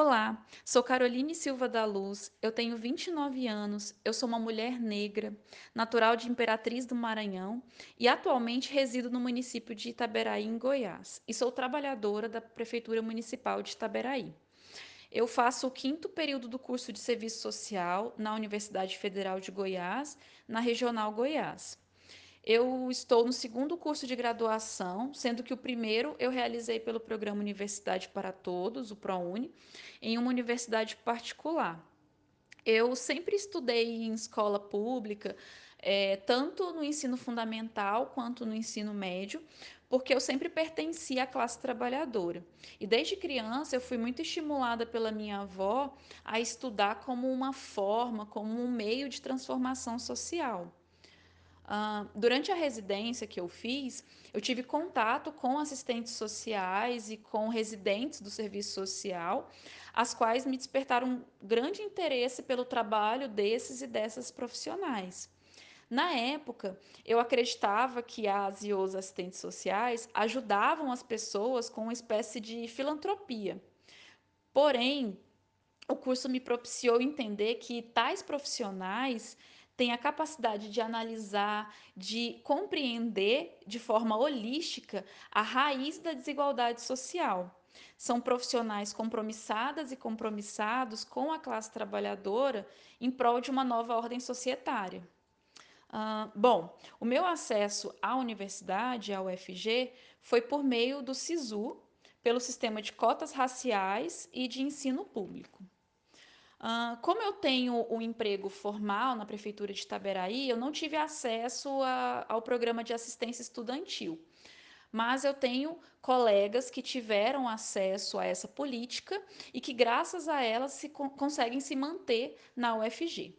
Olá, sou Caroline Silva da Luz, eu tenho 29 anos, eu sou uma mulher negra, natural de Imperatriz do Maranhão e atualmente resido no município de Itaberaí, em Goiás, e sou trabalhadora da Prefeitura Municipal de Itaberaí. Eu faço o quinto período do curso de Serviço Social na Universidade Federal de Goiás, na Regional Goiás. Eu estou no segundo curso de graduação, sendo que o primeiro eu realizei pelo programa Universidade para Todos, o ProUni, em uma universidade particular. Eu sempre estudei em escola pública, é, tanto no ensino fundamental quanto no ensino médio, porque eu sempre pertencia à classe trabalhadora. E desde criança eu fui muito estimulada pela minha avó a estudar como uma forma, como um meio de transformação social. Uh, durante a residência que eu fiz, eu tive contato com assistentes sociais e com residentes do serviço social, as quais me despertaram um grande interesse pelo trabalho desses e dessas profissionais. Na época, eu acreditava que as e os assistentes sociais ajudavam as pessoas com uma espécie de filantropia. Porém, o curso me propiciou entender que tais profissionais tem a capacidade de analisar, de compreender de forma holística a raiz da desigualdade social. São profissionais compromissadas e compromissados com a classe trabalhadora em prol de uma nova ordem societária. Uh, bom, o meu acesso à universidade, à UFG, foi por meio do SISU, pelo sistema de cotas raciais e de ensino público. Uh, como eu tenho o um emprego formal na Prefeitura de Itaberaí, eu não tive acesso a, ao programa de assistência estudantil. Mas eu tenho colegas que tiveram acesso a essa política e que, graças a ela, se, conseguem se manter na UFG.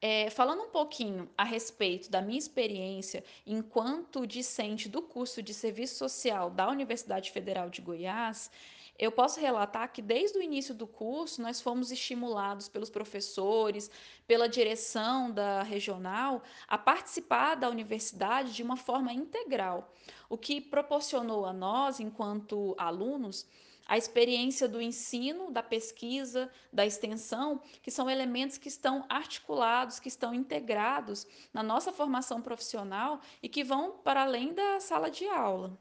É, falando um pouquinho a respeito da minha experiência enquanto discente do curso de Serviço Social da Universidade Federal de Goiás, eu posso relatar que desde o início do curso nós fomos estimulados pelos professores, pela direção da regional, a participar da universidade de uma forma integral, o que proporcionou a nós, enquanto alunos, a experiência do ensino, da pesquisa, da extensão, que são elementos que estão articulados, que estão integrados na nossa formação profissional e que vão para além da sala de aula.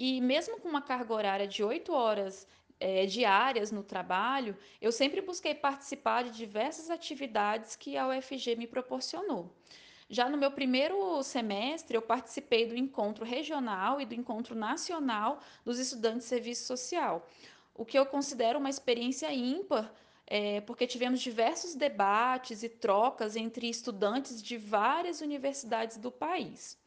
E mesmo com uma carga horária de oito horas é, diárias no trabalho, eu sempre busquei participar de diversas atividades que a UFG me proporcionou. Já no meu primeiro semestre, eu participei do encontro regional e do encontro nacional dos estudantes de serviço social, o que eu considero uma experiência ímpar, é, porque tivemos diversos debates e trocas entre estudantes de várias universidades do país.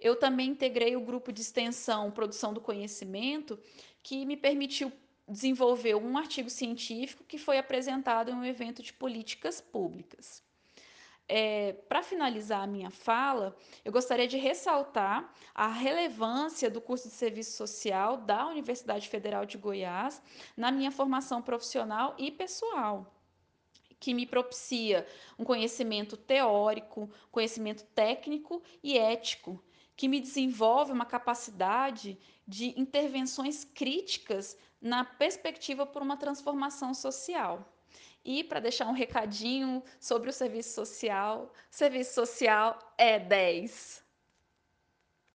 Eu também integrei o grupo de extensão Produção do Conhecimento, que me permitiu desenvolver um artigo científico que foi apresentado em um evento de políticas públicas. É, Para finalizar a minha fala, eu gostaria de ressaltar a relevância do curso de Serviço Social da Universidade Federal de Goiás na minha formação profissional e pessoal que me propicia um conhecimento teórico, conhecimento técnico e ético, que me desenvolve uma capacidade de intervenções críticas na perspectiva por uma transformação social. E para deixar um recadinho sobre o serviço social, serviço social é 10.